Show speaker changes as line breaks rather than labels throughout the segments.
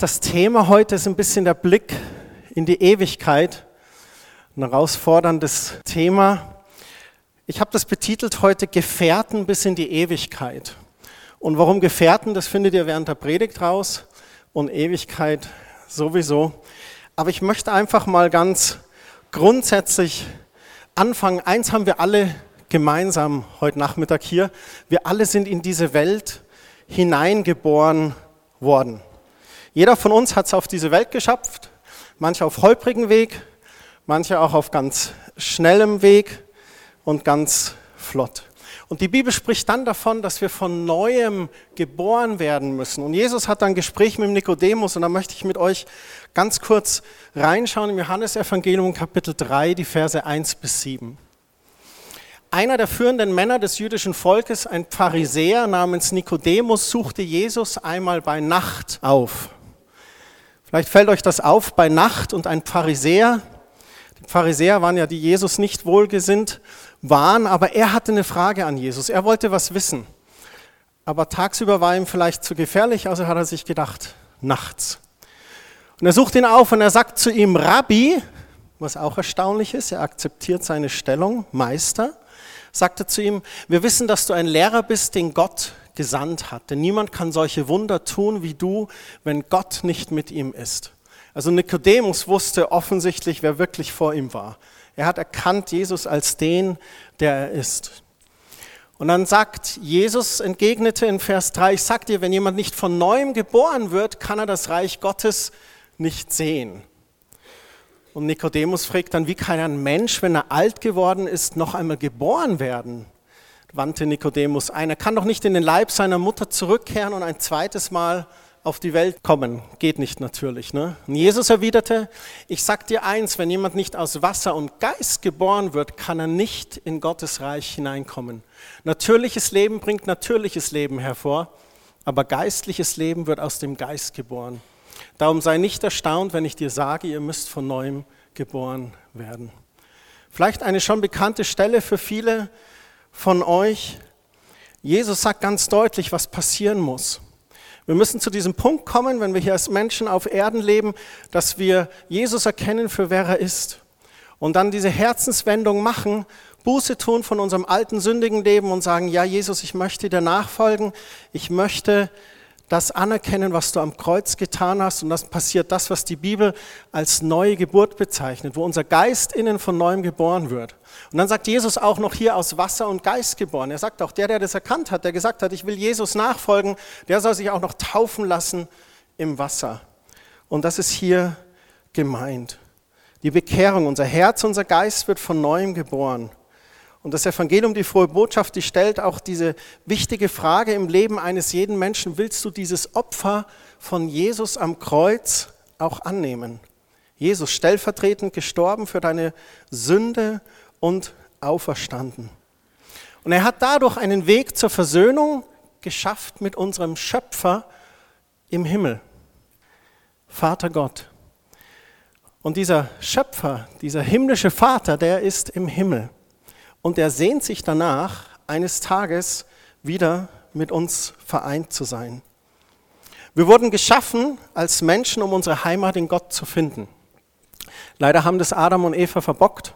das Thema heute ist ein bisschen der Blick in die Ewigkeit. Ein herausforderndes Thema. Ich habe das betitelt heute Gefährten bis in die Ewigkeit. Und warum Gefährten, das findet ihr während der Predigt raus und Ewigkeit sowieso. Aber ich möchte einfach mal ganz grundsätzlich anfangen. Eins haben wir alle gemeinsam heute Nachmittag hier. Wir alle sind in diese Welt hineingeboren worden. Jeder von uns hat es auf diese Welt geschafft, manche auf holprigen Weg, manche auch auf ganz schnellem Weg und ganz flott. Und die Bibel spricht dann davon, dass wir von neuem geboren werden müssen. Und Jesus hat ein Gespräch mit Nikodemus und da möchte ich mit euch ganz kurz reinschauen im Johannesevangelium Kapitel 3, die Verse 1 bis 7. Einer der führenden Männer des jüdischen Volkes, ein Pharisäer namens Nikodemus, suchte Jesus einmal bei Nacht auf. Vielleicht fällt euch das auf, bei Nacht und ein Pharisäer. Die Pharisäer waren ja, die Jesus nicht wohlgesinnt waren, aber er hatte eine Frage an Jesus. Er wollte was wissen. Aber tagsüber war ihm vielleicht zu gefährlich, also hat er sich gedacht, nachts. Und er sucht ihn auf und er sagt zu ihm, Rabbi, was auch erstaunlich ist, er akzeptiert seine Stellung, Meister, sagte zu ihm, wir wissen, dass du ein Lehrer bist, den Gott gesandt hat. Denn niemand kann solche Wunder tun wie du, wenn Gott nicht mit ihm ist. Also Nikodemus wusste offensichtlich, wer wirklich vor ihm war. Er hat erkannt Jesus als den, der er ist. Und dann sagt Jesus, entgegnete in Vers 3, ich sag dir, wenn jemand nicht von neuem geboren wird, kann er das Reich Gottes nicht sehen. Und Nikodemus fragt dann, wie kann ein Mensch, wenn er alt geworden ist, noch einmal geboren werden? Wandte Nikodemus ein. Er kann doch nicht in den Leib seiner Mutter zurückkehren und ein zweites Mal auf die Welt kommen. Geht nicht natürlich. Ne? Und Jesus erwiderte, ich sag dir eins, wenn jemand nicht aus Wasser und Geist geboren wird, kann er nicht in Gottes Reich hineinkommen. Natürliches Leben bringt natürliches Leben hervor, aber geistliches Leben wird aus dem Geist geboren. Darum sei nicht erstaunt, wenn ich dir sage, ihr müsst von neuem geboren werden. Vielleicht eine schon bekannte Stelle für viele, von euch. Jesus sagt ganz deutlich, was passieren muss. Wir müssen zu diesem Punkt kommen, wenn wir hier als Menschen auf Erden leben, dass wir Jesus erkennen für wer er ist. Und dann diese Herzenswendung machen, Buße tun von unserem alten sündigen Leben und sagen, ja Jesus, ich möchte dir nachfolgen, ich möchte das anerkennen, was du am Kreuz getan hast. Und das passiert das, was die Bibel als neue Geburt bezeichnet, wo unser Geist innen von neuem geboren wird. Und dann sagt Jesus auch noch hier aus Wasser und Geist geboren. Er sagt auch, der, der das erkannt hat, der gesagt hat, ich will Jesus nachfolgen, der soll sich auch noch taufen lassen im Wasser. Und das ist hier gemeint. Die Bekehrung, unser Herz, unser Geist wird von neuem geboren. Und das Evangelium, die frohe Botschaft, die stellt auch diese wichtige Frage im Leben eines jeden Menschen, willst du dieses Opfer von Jesus am Kreuz auch annehmen? Jesus stellvertretend gestorben für deine Sünde und auferstanden. Und er hat dadurch einen Weg zur Versöhnung geschafft mit unserem Schöpfer im Himmel, Vater Gott. Und dieser Schöpfer, dieser himmlische Vater, der ist im Himmel und er sehnt sich danach, eines Tages wieder mit uns vereint zu sein. Wir wurden geschaffen als Menschen, um unsere Heimat in Gott zu finden. Leider haben das Adam und Eva verbockt.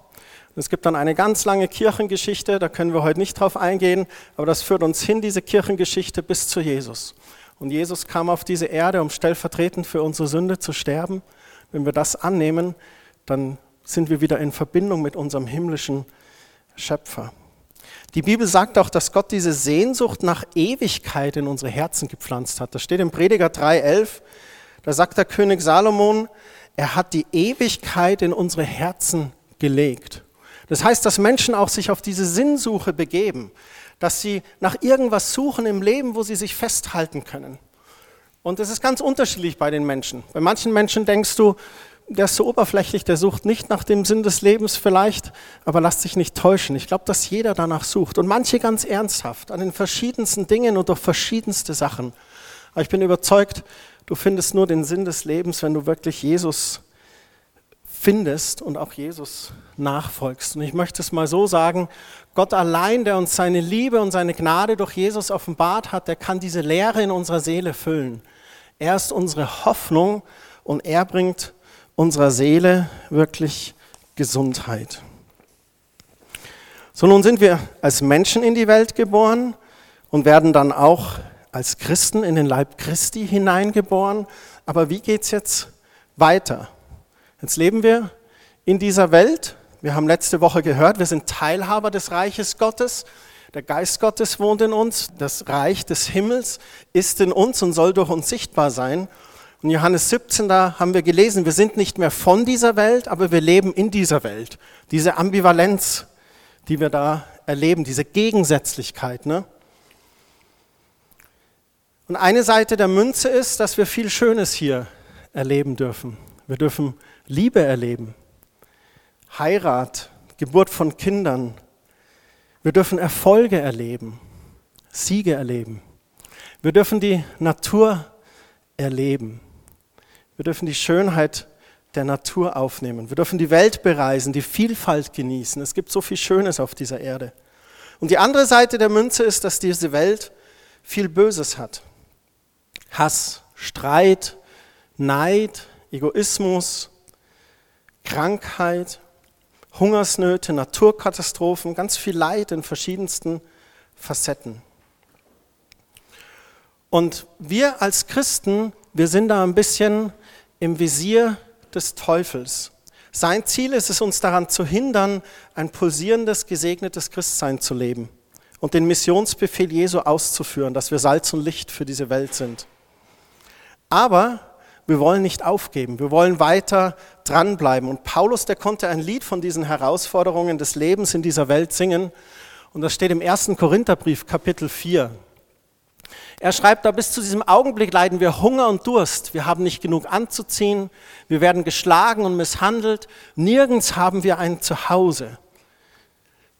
Es gibt dann eine ganz lange Kirchengeschichte, da können wir heute nicht drauf eingehen, aber das führt uns hin, diese Kirchengeschichte, bis zu Jesus. Und Jesus kam auf diese Erde, um stellvertretend für unsere Sünde zu sterben. Wenn wir das annehmen, dann sind wir wieder in Verbindung mit unserem himmlischen Schöpfer. Die Bibel sagt auch, dass Gott diese Sehnsucht nach Ewigkeit in unsere Herzen gepflanzt hat. Das steht im Prediger 3,11. Da sagt der König Salomon, er hat die Ewigkeit in unsere Herzen gelegt. Das heißt, dass Menschen auch sich auf diese Sinnsuche begeben, dass sie nach irgendwas suchen im Leben, wo sie sich festhalten können. Und das ist ganz unterschiedlich bei den Menschen. Bei manchen Menschen denkst du, der ist so oberflächlich, der sucht nicht nach dem Sinn des Lebens vielleicht, aber lasst sich nicht täuschen. Ich glaube, dass jeder danach sucht und manche ganz ernsthaft an den verschiedensten Dingen und durch verschiedenste Sachen. Aber ich bin überzeugt, du findest nur den Sinn des Lebens, wenn du wirklich Jesus findest und auch Jesus nachfolgst. Und ich möchte es mal so sagen, Gott allein, der uns seine Liebe und seine Gnade durch Jesus offenbart hat, der kann diese Leere in unserer Seele füllen Er ist unsere Hoffnung und er bringt unserer Seele wirklich Gesundheit. So nun sind wir als Menschen in die Welt geboren und werden dann auch als Christen in den Leib Christi hineingeboren. Aber wie geht es jetzt weiter? Jetzt leben wir in dieser Welt. Wir haben letzte Woche gehört, wir sind Teilhaber des Reiches Gottes. Der Geist Gottes wohnt in uns. Das Reich des Himmels ist in uns und soll durch uns sichtbar sein. In Johannes 17, da haben wir gelesen, wir sind nicht mehr von dieser Welt, aber wir leben in dieser Welt. Diese Ambivalenz, die wir da erleben, diese Gegensätzlichkeit. Ne? Und eine Seite der Münze ist, dass wir viel Schönes hier erleben dürfen. Wir dürfen Liebe erleben, Heirat, Geburt von Kindern. Wir dürfen Erfolge erleben, Siege erleben. Wir dürfen die Natur erleben. Wir dürfen die Schönheit der Natur aufnehmen. Wir dürfen die Welt bereisen, die Vielfalt genießen. Es gibt so viel Schönes auf dieser Erde. Und die andere Seite der Münze ist, dass diese Welt viel Böses hat. Hass, Streit, Neid, Egoismus, Krankheit, Hungersnöte, Naturkatastrophen, ganz viel Leid in verschiedensten Facetten. Und wir als Christen, wir sind da ein bisschen im Visier des Teufels. Sein Ziel ist es, uns daran zu hindern, ein pulsierendes, gesegnetes Christsein zu leben und den Missionsbefehl Jesu auszuführen, dass wir Salz und Licht für diese Welt sind. Aber wir wollen nicht aufgeben, wir wollen weiter dranbleiben. Und Paulus, der konnte ein Lied von diesen Herausforderungen des Lebens in dieser Welt singen. Und das steht im ersten Korintherbrief, Kapitel 4. Er schreibt da, bis zu diesem Augenblick leiden wir Hunger und Durst. Wir haben nicht genug anzuziehen. Wir werden geschlagen und misshandelt. Nirgends haben wir ein Zuhause.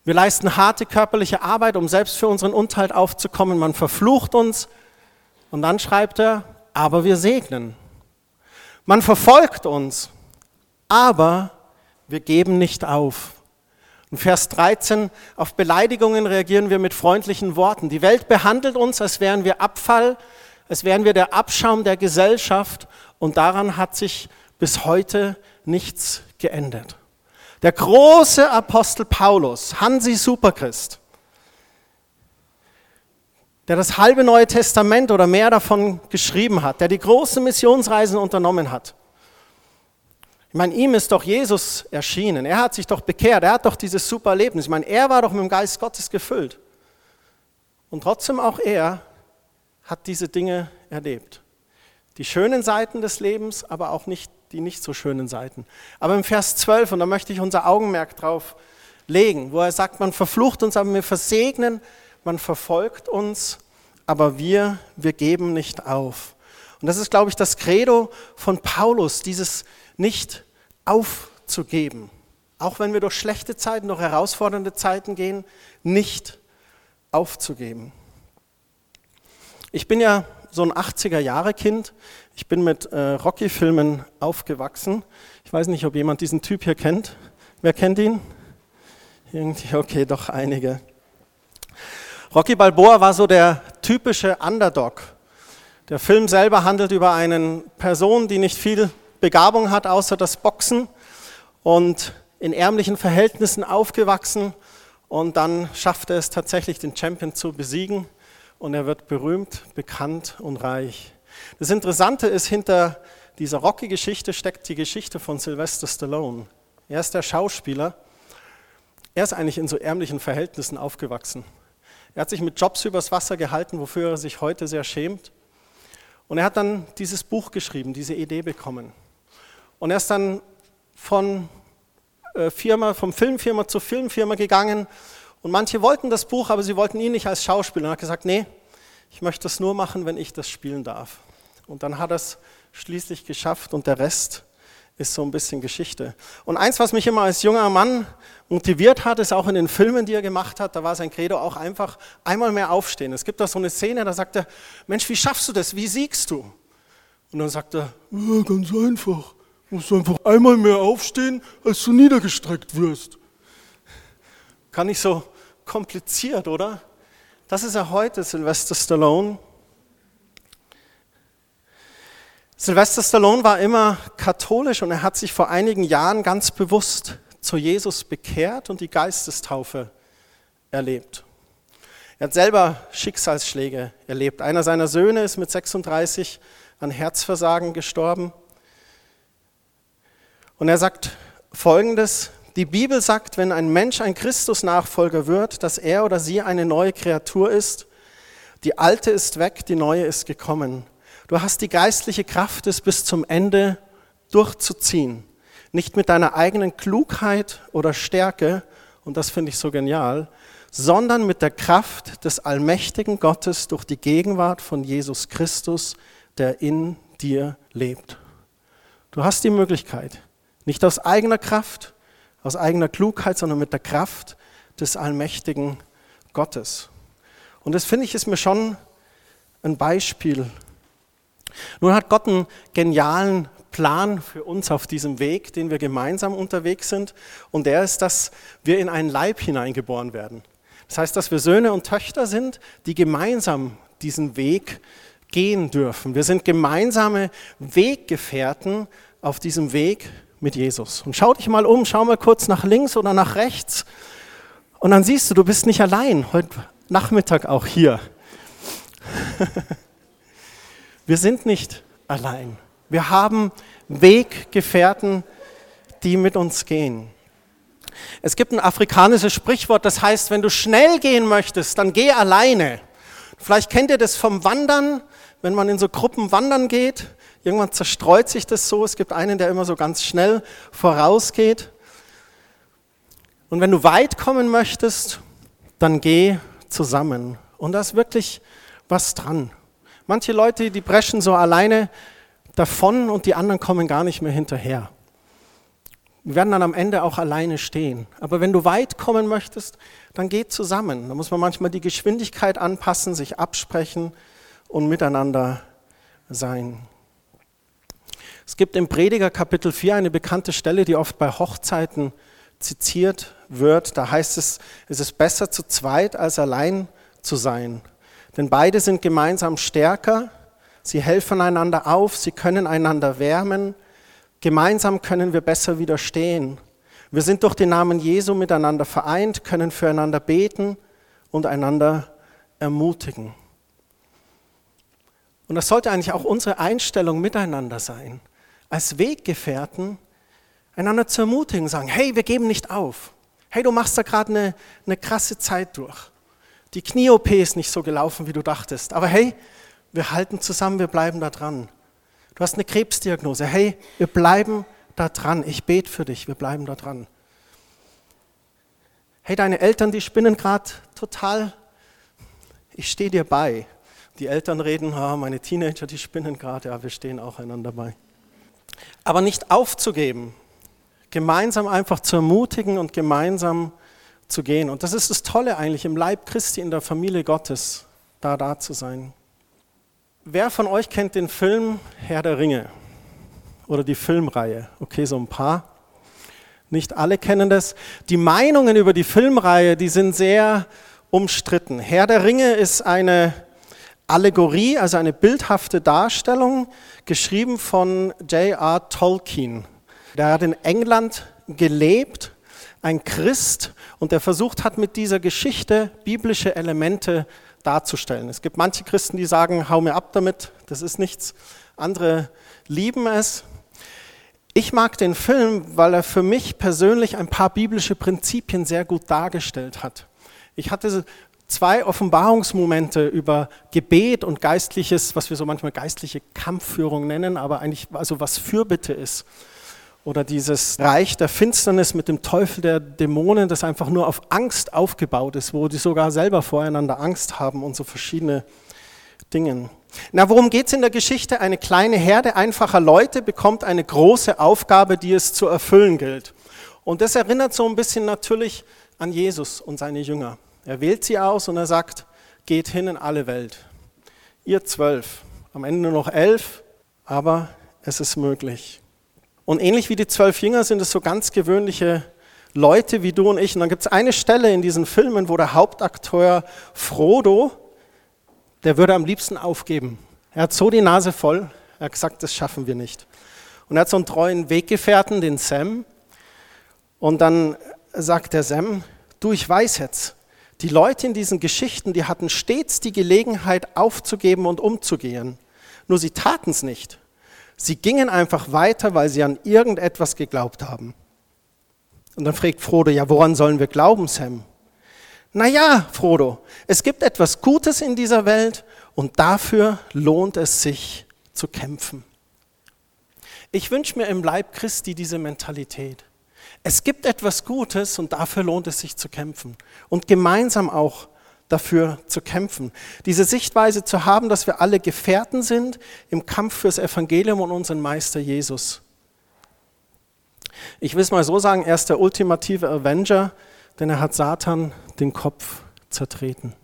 Wir leisten harte körperliche Arbeit, um selbst für unseren Unterhalt aufzukommen. Man verflucht uns. Und dann schreibt er, aber wir segnen. Man verfolgt uns, aber wir geben nicht auf. In Vers 13, auf Beleidigungen reagieren wir mit freundlichen Worten. Die Welt behandelt uns, als wären wir Abfall, als wären wir der Abschaum der Gesellschaft und daran hat sich bis heute nichts geändert. Der große Apostel Paulus, Hansi Superchrist, der das halbe Neue Testament oder mehr davon geschrieben hat, der die großen Missionsreisen unternommen hat, ich meine, ihm ist doch Jesus erschienen. Er hat sich doch bekehrt. Er hat doch dieses super Erlebnis. Ich meine, er war doch mit dem Geist Gottes gefüllt. Und trotzdem auch er hat diese Dinge erlebt. Die schönen Seiten des Lebens, aber auch nicht die nicht so schönen Seiten. Aber im Vers 12, und da möchte ich unser Augenmerk drauf legen, wo er sagt, man verflucht uns, aber wir versegnen, man verfolgt uns, aber wir, wir geben nicht auf. Und das ist, glaube ich, das Credo von Paulus, dieses nicht aufzugeben. Auch wenn wir durch schlechte Zeiten, durch herausfordernde Zeiten gehen, nicht aufzugeben. Ich bin ja so ein 80er-Jahre-Kind. Ich bin mit äh, Rocky-Filmen aufgewachsen. Ich weiß nicht, ob jemand diesen Typ hier kennt. Wer kennt ihn? Irgendwie, okay, doch einige. Rocky Balboa war so der typische Underdog. Der Film selber handelt über eine Person, die nicht viel Begabung hat, außer das Boxen und in ärmlichen Verhältnissen aufgewachsen und dann schafft er es tatsächlich, den Champion zu besiegen und er wird berühmt, bekannt und reich. Das Interessante ist, hinter dieser Rocky-Geschichte steckt die Geschichte von Sylvester Stallone. Er ist der Schauspieler. Er ist eigentlich in so ärmlichen Verhältnissen aufgewachsen. Er hat sich mit Jobs übers Wasser gehalten, wofür er sich heute sehr schämt. Und er hat dann dieses Buch geschrieben, diese Idee bekommen. Und er ist dann von äh, Firma, vom Filmfirma zur Filmfirma gegangen. Und manche wollten das Buch, aber sie wollten ihn nicht als Schauspieler. Und er hat gesagt, nee, ich möchte das nur machen, wenn ich das spielen darf. Und dann hat er es schließlich geschafft und der Rest ist so ein bisschen Geschichte. Und eins, was mich immer als junger Mann motiviert hat, ist auch in den Filmen, die er gemacht hat, da war sein Credo auch einfach einmal mehr aufstehen. Es gibt da so eine Szene, da sagt er, Mensch, wie schaffst du das? Wie siegst du? Und dann sagt er, ja, ganz einfach musst du einfach einmal mehr aufstehen, als du niedergestreckt wirst. Kann nicht so kompliziert, oder? Das ist er heute, Sylvester Stallone. Sylvester Stallone war immer katholisch und er hat sich vor einigen Jahren ganz bewusst zu Jesus bekehrt und die Geistestaufe erlebt. Er hat selber Schicksalsschläge erlebt. Einer seiner Söhne ist mit 36 an Herzversagen gestorben. Und er sagt Folgendes, die Bibel sagt, wenn ein Mensch ein Christus-Nachfolger wird, dass er oder sie eine neue Kreatur ist. Die alte ist weg, die neue ist gekommen. Du hast die geistliche Kraft, es bis zum Ende durchzuziehen. Nicht mit deiner eigenen Klugheit oder Stärke, und das finde ich so genial, sondern mit der Kraft des allmächtigen Gottes durch die Gegenwart von Jesus Christus, der in dir lebt. Du hast die Möglichkeit, nicht aus eigener Kraft, aus eigener Klugheit, sondern mit der Kraft des allmächtigen Gottes. Und das finde ich ist mir schon ein Beispiel nun hat Gott einen genialen Plan für uns auf diesem Weg, den wir gemeinsam unterwegs sind. Und der ist, dass wir in einen Leib hineingeboren werden. Das heißt, dass wir Söhne und Töchter sind, die gemeinsam diesen Weg gehen dürfen. Wir sind gemeinsame Weggefährten auf diesem Weg mit Jesus. Und schau dich mal um, schau mal kurz nach links oder nach rechts. Und dann siehst du, du bist nicht allein, heute Nachmittag auch hier. Wir sind nicht allein. Wir haben Weggefährten, die mit uns gehen. Es gibt ein afrikanisches Sprichwort, das heißt, wenn du schnell gehen möchtest, dann geh alleine. Vielleicht kennt ihr das vom Wandern, wenn man in so Gruppen wandern geht. Irgendwann zerstreut sich das so. Es gibt einen, der immer so ganz schnell vorausgeht. Und wenn du weit kommen möchtest, dann geh zusammen. Und da ist wirklich was dran. Manche Leute, die brechen so alleine davon und die anderen kommen gar nicht mehr hinterher. Wir werden dann am Ende auch alleine stehen. Aber wenn du weit kommen möchtest, dann geh zusammen. Da muss man manchmal die Geschwindigkeit anpassen, sich absprechen und miteinander sein. Es gibt im Prediger Kapitel 4 eine bekannte Stelle, die oft bei Hochzeiten zitiert wird. Da heißt es, es ist besser zu zweit als allein zu sein. Denn beide sind gemeinsam stärker, sie helfen einander auf, sie können einander wärmen, gemeinsam können wir besser widerstehen. Wir sind durch den Namen Jesu miteinander vereint, können füreinander beten und einander ermutigen. Und das sollte eigentlich auch unsere Einstellung miteinander sein, als Weggefährten einander zu ermutigen, sagen, hey, wir geben nicht auf. Hey, du machst da gerade eine, eine krasse Zeit durch. Die Knie-OP ist nicht so gelaufen, wie du dachtest. Aber hey, wir halten zusammen, wir bleiben da dran. Du hast eine Krebsdiagnose. Hey, wir bleiben da dran. Ich bete für dich, wir bleiben da dran. Hey, deine Eltern, die spinnen gerade total. Ich stehe dir bei. Die Eltern reden, ah, meine Teenager, die spinnen gerade. Ja, wir stehen auch einander bei. Aber nicht aufzugeben, gemeinsam einfach zu ermutigen und gemeinsam zu gehen. Und das ist das Tolle eigentlich, im Leib Christi, in der Familie Gottes, da da zu sein. Wer von euch kennt den Film Herr der Ringe oder die Filmreihe? Okay, so ein paar. Nicht alle kennen das. Die Meinungen über die Filmreihe, die sind sehr umstritten. Herr der Ringe ist eine Allegorie, also eine bildhafte Darstellung, geschrieben von J.R. Tolkien. Der hat in England gelebt ein Christ und der versucht hat, mit dieser Geschichte biblische Elemente darzustellen. Es gibt manche Christen, die sagen, hau mir ab damit, das ist nichts. Andere lieben es. Ich mag den Film, weil er für mich persönlich ein paar biblische Prinzipien sehr gut dargestellt hat. Ich hatte zwei Offenbarungsmomente über Gebet und geistliches, was wir so manchmal geistliche Kampfführung nennen, aber eigentlich also was Fürbitte ist oder dieses Reich der Finsternis mit dem Teufel der Dämonen, das einfach nur auf Angst aufgebaut ist, wo die sogar selber voreinander Angst haben und so verschiedene Dinge. Na, worum geht es in der Geschichte? Eine kleine Herde einfacher Leute bekommt eine große Aufgabe, die es zu erfüllen gilt. Und das erinnert so ein bisschen natürlich an Jesus und seine Jünger. Er wählt sie aus und er sagt, geht hin in alle Welt. Ihr zwölf, am Ende nur noch elf, aber es ist möglich. Und ähnlich wie die zwölf Jünger sind es so ganz gewöhnliche Leute wie du und ich. Und dann gibt es eine Stelle in diesen Filmen, wo der Hauptakteur Frodo, der würde am liebsten aufgeben. Er hat so die Nase voll. Er hat gesagt, das schaffen wir nicht. Und er hat so einen treuen Weggefährten, den Sam. Und dann sagt der Sam, du, ich weiß jetzt, die Leute in diesen Geschichten, die hatten stets die Gelegenheit aufzugeben und umzugehen. Nur sie taten es nicht. Sie gingen einfach weiter, weil sie an irgendetwas geglaubt haben. Und dann fragt Frodo, ja, woran sollen wir glauben, Sam? Naja, Frodo, es gibt etwas Gutes in dieser Welt und dafür lohnt es sich zu kämpfen. Ich wünsche mir im Leib Christi diese Mentalität. Es gibt etwas Gutes und dafür lohnt es sich zu kämpfen und gemeinsam auch dafür zu kämpfen. Diese Sichtweise zu haben, dass wir alle Gefährten sind im Kampf fürs Evangelium und unseren Meister Jesus. Ich will es mal so sagen, er ist der ultimative Avenger, denn er hat Satan den Kopf zertreten.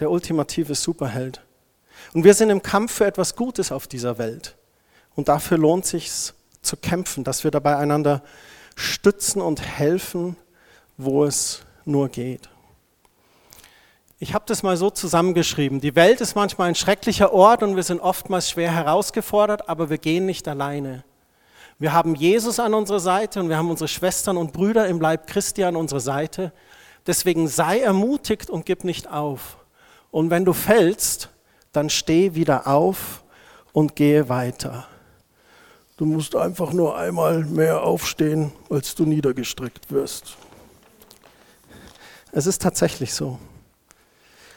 Der ultimative Superheld. Und wir sind im Kampf für etwas Gutes auf dieser Welt. Und dafür lohnt sich zu kämpfen, dass wir dabei einander stützen und helfen, wo es nur geht. Ich habe das mal so zusammengeschrieben. Die Welt ist manchmal ein schrecklicher Ort und wir sind oftmals schwer herausgefordert, aber wir gehen nicht alleine. Wir haben Jesus an unserer Seite und wir haben unsere Schwestern und Brüder im Leib Christi an unserer Seite. Deswegen sei ermutigt und gib nicht auf. Und wenn du fällst, dann steh wieder auf und gehe weiter. Du musst einfach nur einmal mehr aufstehen, als du niedergestreckt wirst. Es ist tatsächlich so.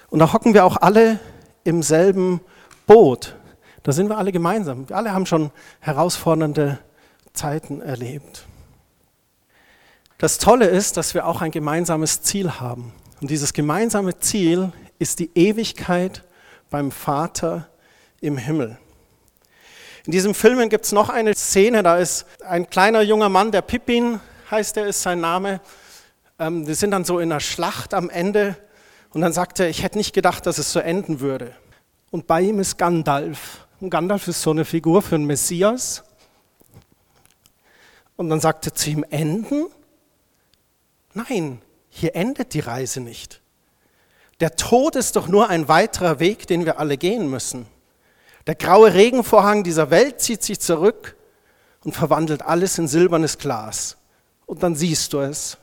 Und da hocken wir auch alle im selben Boot. Da sind wir alle gemeinsam. Wir alle haben schon herausfordernde Zeiten erlebt. Das Tolle ist, dass wir auch ein gemeinsames Ziel haben. Und dieses gemeinsame Ziel ist die Ewigkeit beim Vater im Himmel. In diesem Film gibt es noch eine Szene, da ist ein kleiner junger Mann, der Pippin heißt er, ist sein Name. Ähm, wir sind dann so in einer Schlacht am Ende und dann sagt er, ich hätte nicht gedacht, dass es so enden würde. Und bei ihm ist Gandalf. Und Gandalf ist so eine Figur für einen Messias. Und dann sagt er zu ihm, enden? Nein, hier endet die Reise nicht. Der Tod ist doch nur ein weiterer Weg, den wir alle gehen müssen. Der graue Regenvorhang dieser Welt zieht sich zurück und verwandelt alles in silbernes Glas. Und dann siehst du es.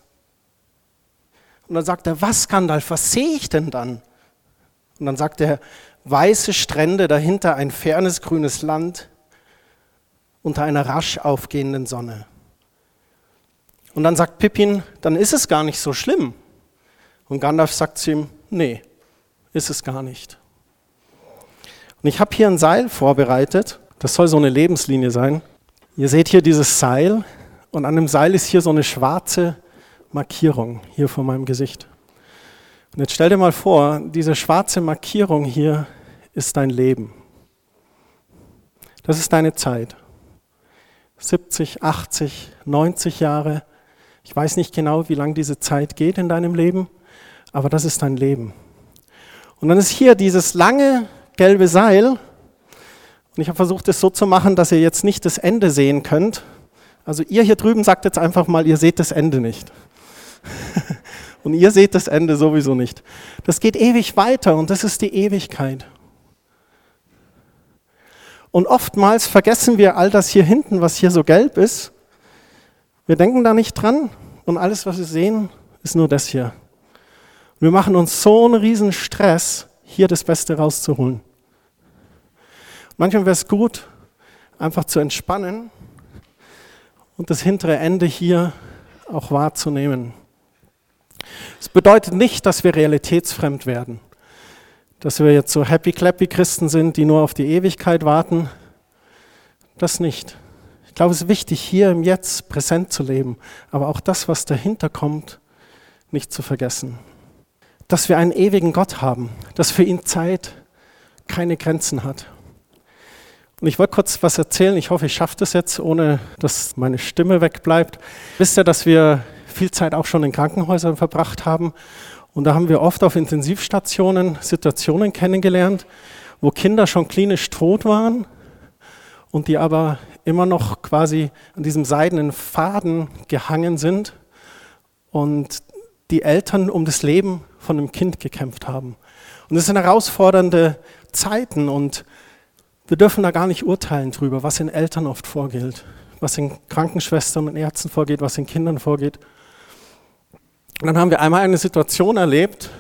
Und dann sagt er, was Gandalf, was sehe ich denn dann? Und dann sagt er, weiße Strände, dahinter ein fernes grünes Land unter einer rasch aufgehenden Sonne. Und dann sagt Pippin, dann ist es gar nicht so schlimm. Und Gandalf sagt zu ihm, nee, ist es gar nicht. Und ich habe hier ein Seil vorbereitet, das soll so eine Lebenslinie sein. Ihr seht hier dieses Seil und an dem Seil ist hier so eine schwarze Markierung hier vor meinem Gesicht. Und jetzt stell dir mal vor, diese schwarze Markierung hier ist dein Leben. Das ist deine Zeit. 70, 80, 90 Jahre, ich weiß nicht genau, wie lange diese Zeit geht in deinem Leben, aber das ist dein Leben. Und dann ist hier dieses lange gelbe Seil. Und ich habe versucht, es so zu machen, dass ihr jetzt nicht das Ende sehen könnt. Also ihr hier drüben sagt jetzt einfach mal, ihr seht das Ende nicht. und ihr seht das Ende sowieso nicht. Das geht ewig weiter und das ist die Ewigkeit. Und oftmals vergessen wir all das hier hinten, was hier so gelb ist, wir denken da nicht dran und alles, was wir sehen, ist nur das hier. wir machen uns so einen riesen Stress, hier das Beste rauszuholen. Manchmal wäre es gut, einfach zu entspannen und das hintere Ende hier auch wahrzunehmen. Es bedeutet nicht, dass wir realitätsfremd werden, dass wir jetzt so happy-clappy Christen sind, die nur auf die Ewigkeit warten. Das nicht. Ich glaube, es ist wichtig, hier im Jetzt präsent zu leben, aber auch das, was dahinter kommt, nicht zu vergessen. Dass wir einen ewigen Gott haben, dass für ihn Zeit keine Grenzen hat. Und ich wollte kurz was erzählen. Ich hoffe, ich schaffe das jetzt, ohne dass meine Stimme wegbleibt. Wisst ihr, dass wir viel Zeit auch schon in Krankenhäusern verbracht haben? Und da haben wir oft auf Intensivstationen Situationen kennengelernt, wo Kinder schon klinisch tot waren und die aber immer noch quasi an diesem seidenen Faden gehangen sind und die Eltern um das Leben von dem Kind gekämpft haben. Und das sind herausfordernde Zeiten und Wir dürfen da gar nicht urteilen drüber, was in Eltern oft vorgeht, was in Krankenschwestern und Ärzten vorgeht, was in Kindern vorgeht. Und dann haben wir einmal eine Situation erlebt,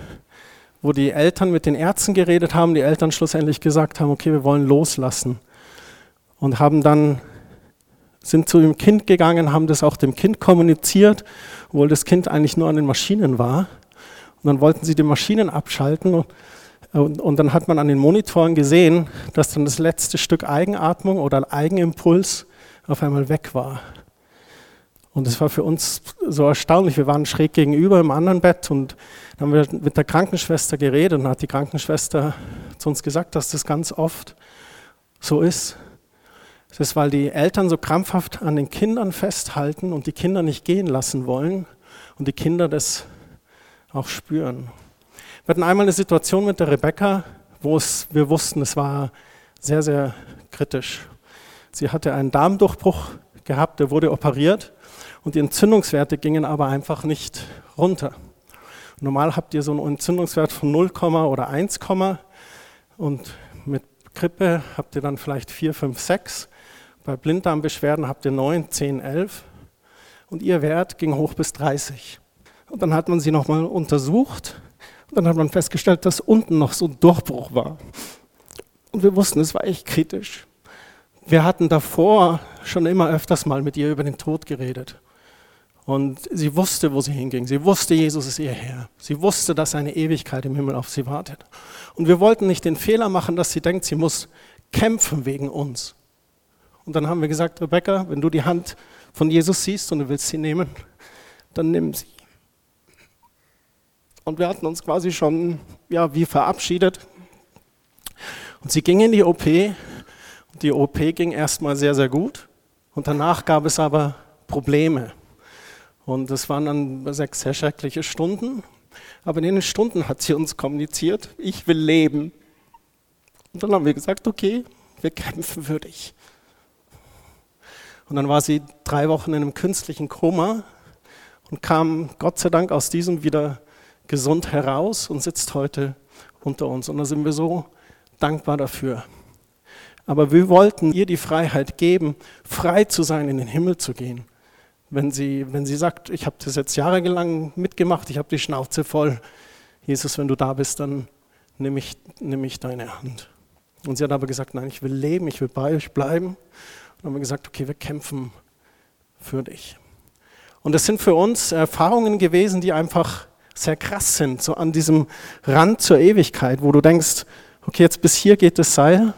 wo die Eltern mit den Ärzten geredet haben, die Eltern schlussendlich gesagt haben, okay, wir wollen loslassen. Und haben dann, sind zu dem Kind gegangen, haben das auch dem Kind kommuniziert, obwohl das Kind eigentlich nur an den Maschinen war. Und dann wollten sie die Maschinen abschalten und, und, dann hat man an den Monitoren gesehen, dass dann das letzte Stück Eigenatmung oder Eigenimpuls auf einmal weg war. Und es war für uns so erstaunlich. Wir waren schräg gegenüber im anderen Bett und dann haben wir mit der Krankenschwester geredet und hat die Krankenschwester zu uns gesagt, dass das ganz oft so ist. Es ist, weil die Eltern so krampfhaft an den Kindern festhalten und die Kinder nicht gehen lassen wollen und die Kinder das auch spüren. Wir hatten einmal eine Situation mit der Rebecca, wo es, wir wussten, es war sehr, sehr kritisch. Sie hatte einen Darmdurchbruch gehabt, der wurde operiert und die Entzündungswerte gingen aber einfach nicht runter. Normal habt ihr so einen Entzündungswert von 0, oder 1, und mit Grippe habt ihr dann vielleicht 4, 5, 6. Bei Blinddarmbeschwerden habt ihr 9, 10, 11 und ihr Wert ging hoch bis 30. Und dann hat man sie nochmal untersucht dann hat man festgestellt, dass unten noch so ein Durchbruch war. Und wir wussten, es war echt kritisch. Wir hatten davor schon immer öfters mal mit ihr über den Tod geredet. Und sie wusste, wo sie hinging. Sie wusste, Jesus ist ihr Herr. Sie wusste, dass eine Ewigkeit im Himmel auf sie wartet. Und wir wollten nicht den Fehler machen, dass sie denkt, sie muss kämpfen wegen uns. Und dann haben wir gesagt, Rebecca, wenn du die Hand von Jesus siehst und du willst sie nehmen, dann nimm sie. Und wir hatten uns quasi schon ja, wie verabschiedet. Und sie ging in die OP. Und die OP ging erstmal sehr, sehr gut. Und danach gab es aber Probleme. Und das waren dann sechs sehr schreckliche Stunden. Aber in den Stunden hat sie uns kommuniziert, ich will leben. Und dann haben wir gesagt, okay, wir kämpfen für dich. Und dann war sie drei Wochen in einem künstlichen Koma und kam Gott sei Dank aus diesem wieder gesund heraus und sitzt heute unter uns. Und da sind wir so dankbar dafür. Aber wir wollten ihr die Freiheit geben, frei zu sein, in den Himmel zu gehen wenn sie, wenn sie sagt, ich habe das jetzt jahrelang mitgemacht, ich habe die Schnauze voll. Jesus, wenn du da bist, dann nehme ich, nimm ich deine Hand. Und sie hat aber gesagt, nein, ich will leben, ich will bei euch bleiben. Und dann haben wir gesagt, okay, wir kämpfen für dich. Und das sind für uns Erfahrungen gewesen, die einfach sehr krass sind, so an diesem Rand zur Ewigkeit, wo du denkst, okay, jetzt bis hier geht das Seil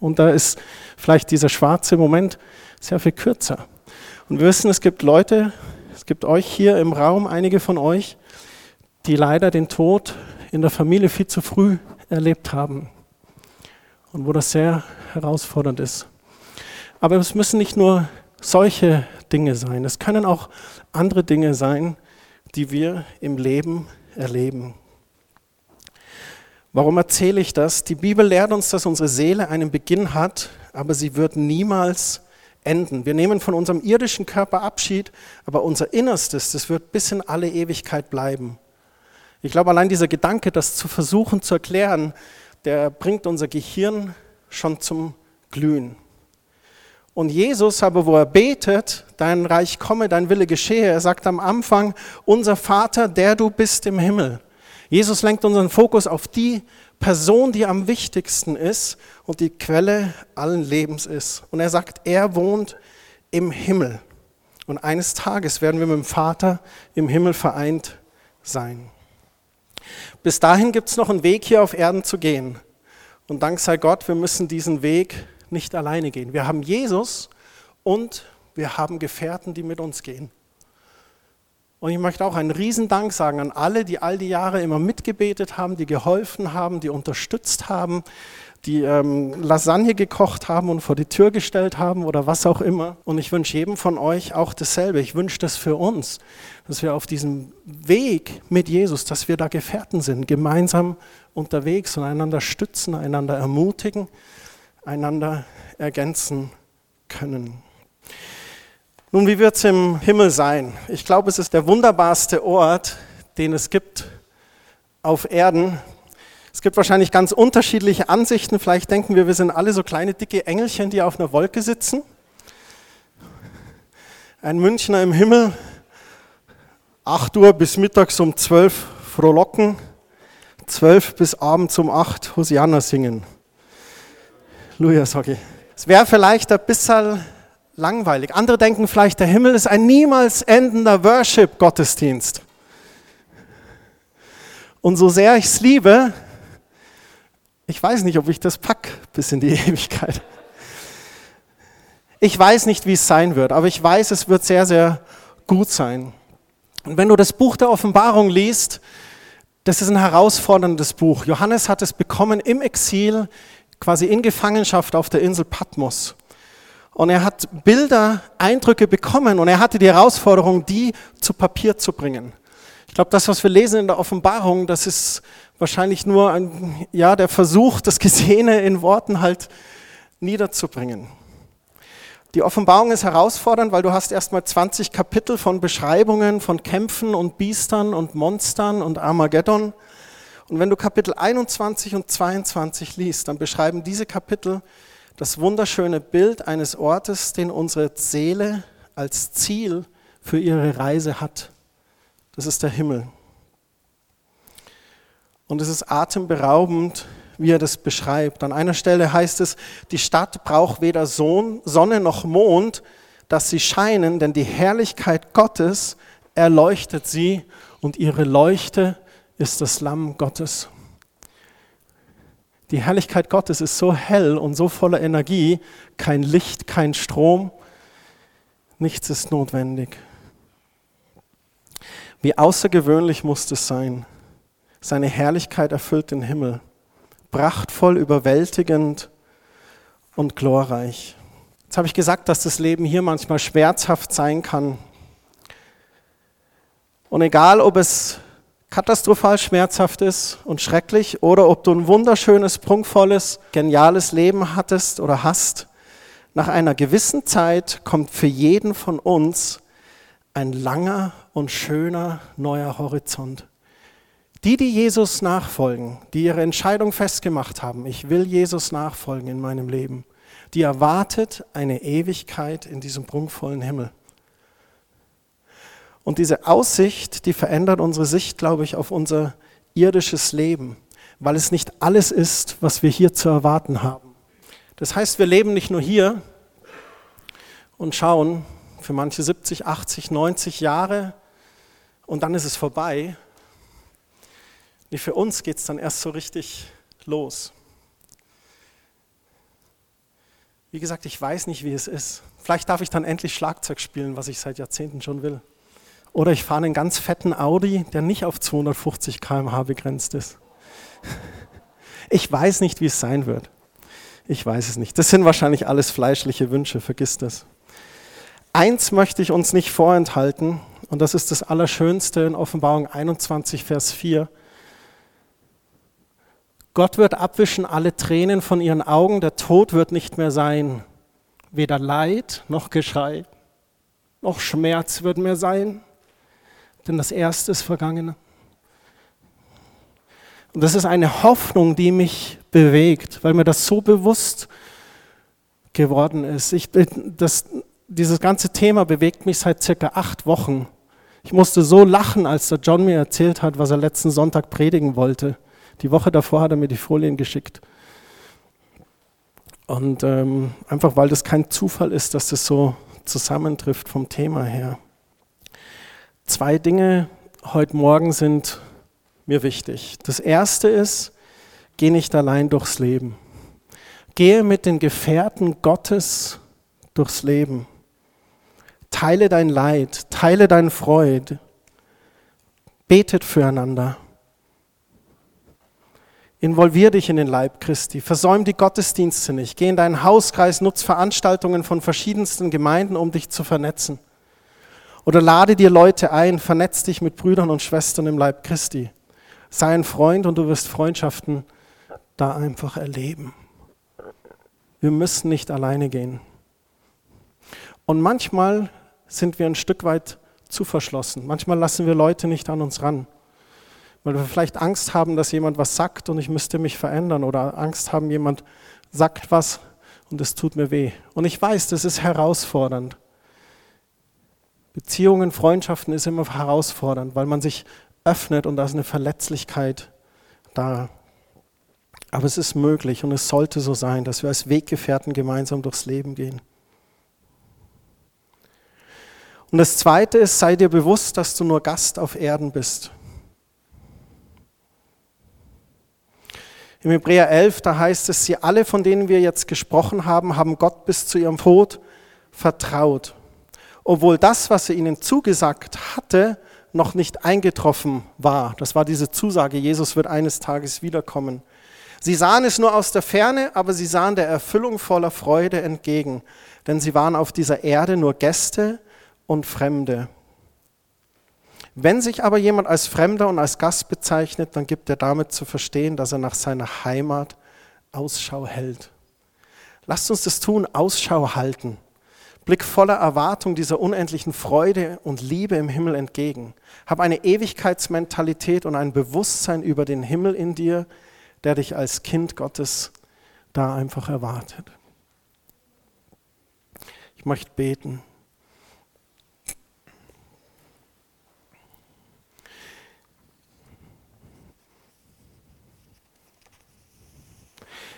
und da ist vielleicht dieser schwarze Moment sehr viel kürzer. Und wir wissen, es gibt Leute, es gibt euch hier im Raum, einige von euch, die leider den Tod in der Familie viel zu früh erlebt haben und wo das sehr herausfordernd ist. Aber es müssen nicht nur solche Dinge sein, es können auch andere Dinge sein, die wir im Leben erleben. Warum erzähle ich das? Die Bibel lehrt uns, dass unsere Seele einen Beginn hat, aber sie wird niemals enden. Wir nehmen von unserem irdischen Körper Abschied, aber unser Innerstes, das wird bis in alle Ewigkeit bleiben. Ich glaube, allein dieser Gedanke, das zu versuchen zu erklären, der bringt unser Gehirn schon zum Glühen. Und Jesus aber, wo er betet, dein Reich komme, dein Wille geschehe, er sagt am Anfang, unser Vater, der du bist im Himmel. Jesus lenkt unseren Fokus auf die Person, die am wichtigsten ist und die Quelle allen Lebens ist. Und er sagt, er wohnt im Himmel. Und eines Tages werden wir mit dem Vater im Himmel vereint sein. Bis dahin gibt es noch einen Weg hier auf Erden zu gehen. Und dank sei Gott, wir müssen diesen Weg nicht alleine gehen. Wir haben Jesus und wir haben Gefährten, die mit uns gehen. Und ich möchte auch einen Riesendank sagen an alle, die all die Jahre immer mitgebetet haben, die geholfen haben, die unterstützt haben, die ähm, Lasagne gekocht haben und vor die Tür gestellt haben oder was auch immer. Und ich wünsche jedem von euch auch dasselbe. Ich wünsche das für uns, dass wir auf diesem Weg mit Jesus, dass wir da Gefährten sind, gemeinsam unterwegs und einander stützen, einander ermutigen, einander ergänzen können. Nun, wie wird es im Himmel sein? Ich glaube, es ist der wunderbarste Ort, den es gibt auf Erden. Es gibt wahrscheinlich ganz unterschiedliche Ansichten. Vielleicht denken wir, wir sind alle so kleine, dicke Engelchen, die auf einer Wolke sitzen. Ein Münchner im Himmel, 8 Uhr bis mittags um 12 frohlocken, 12 bis abends um 8 Hosianna singen. Luja, sag ich. Es wäre vielleicht ein bisschen langweilig. Andere denken vielleicht, der Himmel ist ein niemals endender Worship-Gottesdienst. Und so sehr ich es liebe, ich weiß nicht, ob ich das pack bis in die Ewigkeit. Ich weiß nicht, wie es sein wird, aber ich weiß, es wird sehr, sehr gut sein. Und wenn du das Buch der Offenbarung liest, das ist ein herausforderndes Buch. Johannes hat es bekommen im Exil, quasi in Gefangenschaft auf der Insel Patmos. Und er hat Bilder, Eindrücke bekommen und er hatte die Herausforderung, die zu Papier zu bringen. Ich glaube, das, was wir lesen in der Offenbarung, das ist wahrscheinlich nur ein, ja, der Versuch, das Gesehene in Worten halt niederzubringen. Die Offenbarung ist herausfordernd, weil du hast erstmal 20 Kapitel von Beschreibungen von Kämpfen und Biestern und Monstern und Armageddon. Und wenn du Kapitel 21 und 22 liest, dann beschreiben diese Kapitel das wunderschöne Bild eines Ortes, den unsere Seele als Ziel für ihre Reise hat. Das ist der Himmel. Und es ist atemberaubend, wie er das beschreibt. An einer Stelle heißt es, die Stadt braucht weder Sonne noch Mond, dass sie scheinen, denn die Herrlichkeit Gottes erleuchtet sie und ihre Leuchte ist das Lamm Gottes. Die Herrlichkeit Gottes ist so hell und so voller Energie, kein Licht, kein Strom, nichts ist notwendig. Wie außergewöhnlich muss es sein. Seine Herrlichkeit erfüllt den Himmel. Prachtvoll, überwältigend und glorreich. Jetzt habe ich gesagt, dass das Leben hier manchmal schmerzhaft sein kann. Und egal, ob es katastrophal schmerzhaft ist und schrecklich oder ob du ein wunderschönes, prunkvolles, geniales Leben hattest oder hast, nach einer gewissen Zeit kommt für jeden von uns ein langer und schöner neuer Horizont. Die, die Jesus nachfolgen, die ihre Entscheidung festgemacht haben, ich will Jesus nachfolgen in meinem Leben, die erwartet eine Ewigkeit in diesem prunkvollen Himmel. Und diese Aussicht, die verändert unsere Sicht, glaube ich, auf unser irdisches Leben, weil es nicht alles ist, was wir hier zu erwarten haben. Das heißt, wir leben nicht nur hier und schauen, für manche 70, 80, 90 Jahre und dann ist es vorbei. Nee, für uns geht es dann erst so richtig los. Wie gesagt, ich weiß nicht, wie es ist. Vielleicht darf ich dann endlich Schlagzeug spielen, was ich seit Jahrzehnten schon will. Oder ich fahre einen ganz fetten Audi, der nicht auf 250 km/h begrenzt ist. Ich weiß nicht, wie es sein wird. Ich weiß es nicht. Das sind wahrscheinlich alles fleischliche Wünsche, vergiss das. Eins möchte ich uns nicht vorenthalten, und das ist das Allerschönste in Offenbarung 21, Vers 4. Gott wird abwischen alle Tränen von ihren Augen, der Tod wird nicht mehr sein. Weder Leid noch Geschrei noch Schmerz wird mehr sein, denn das Erste ist vergangen. Und das ist eine Hoffnung, die mich bewegt, weil mir das so bewusst geworden ist. Ich, das, dieses ganze Thema bewegt mich seit circa acht Wochen. Ich musste so lachen, als der John mir erzählt hat, was er letzten Sonntag predigen wollte. Die Woche davor hat er mir die Folien geschickt. Und ähm, einfach weil das kein Zufall ist, dass das so zusammentrifft vom Thema her. Zwei Dinge heute Morgen sind mir wichtig. Das erste ist, geh nicht allein durchs Leben. Gehe mit den Gefährten Gottes durchs Leben. Teile dein Leid, teile deine Freude, betet füreinander. Involvier dich in den Leib Christi, versäum die Gottesdienste nicht, geh in deinen Hauskreis, nutz Veranstaltungen von verschiedensten Gemeinden, um dich zu vernetzen. Oder lade dir Leute ein, vernetz dich mit Brüdern und Schwestern im Leib Christi. Sei ein Freund und du wirst Freundschaften da einfach erleben. Wir müssen nicht alleine gehen. Und manchmal sind wir ein Stück weit zu verschlossen. Manchmal lassen wir Leute nicht an uns ran. Weil wir vielleicht Angst haben, dass jemand was sagt und ich müsste mich verändern oder Angst haben, jemand sagt was und es tut mir weh. Und ich weiß, das ist herausfordernd. Beziehungen, Freundschaften ist immer herausfordernd, weil man sich öffnet und da ist eine Verletzlichkeit da. Aber es ist möglich und es sollte so sein, dass wir als Weggefährten gemeinsam durchs Leben gehen. Und das Zweite ist, sei dir bewusst, dass du nur Gast auf Erden bist. Im Hebräer 11, da heißt es, sie alle, von denen wir jetzt gesprochen haben, haben Gott bis zu ihrem Tod vertraut. Obwohl das, was er ihnen zugesagt hatte, noch nicht eingetroffen war. Das war diese Zusage, Jesus wird eines Tages wiederkommen. Sie sahen es nur aus der Ferne, aber sie sahen der Erfüllung voller Freude entgegen, denn sie waren auf dieser Erde nur Gäste und Fremde. Wenn sich aber jemand als Fremder und als Gast bezeichnet, dann gibt er damit zu verstehen, dass er nach seiner Heimat Ausschau hält. Lasst uns das tun, Ausschau halten. Blick voller Erwartung dieser unendlichen Freude und Liebe im Himmel entgegen. Hab eine Ewigkeitsmentalität und ein Bewusstsein über den Himmel in dir, der dich als Kind Gottes da einfach erwartet. Ich möchte beten.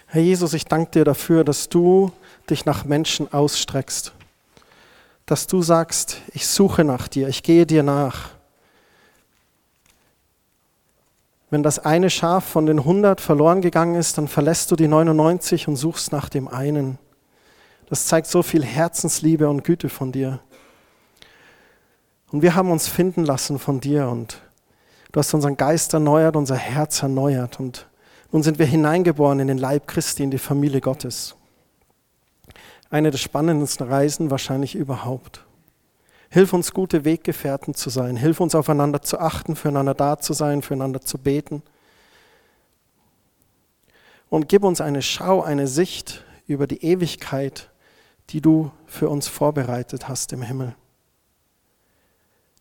Herr Jesus, ich danke dir dafür, dass du dich nach Menschen ausstreckst. Dass du sagst, ich suche nach dir, ich gehe dir nach. Wenn das eine Schaf von den 100 verloren gegangen ist, dann verlässt du die 99 und suchst nach dem einen. Das zeigt so viel Herzensliebe und Güte von dir. Und wir haben uns finden lassen von dir und du hast unseren Geist erneuert, unser Herz erneuert und nun sind wir hineingeboren in den Leib Christi, in die Familie Gottes. Eine der spannendsten Reisen wahrscheinlich überhaupt. Hilf uns, gute Weggefährten zu sein. Hilf uns, aufeinander zu achten, füreinander da zu sein, füreinander zu beten. Und gib uns eine Schau, eine Sicht über die Ewigkeit, die du für uns vorbereitet hast im Himmel.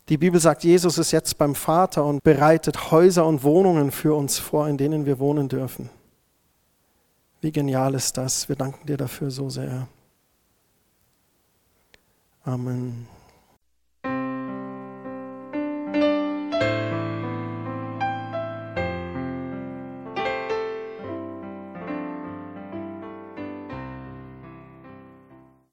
Die Bibel sagt, Jesus ist jetzt beim Vater und bereitet Häuser und Wohnungen für uns vor, in denen wir wohnen dürfen. Wie genial ist das? Wir danken dir dafür so sehr. Amen.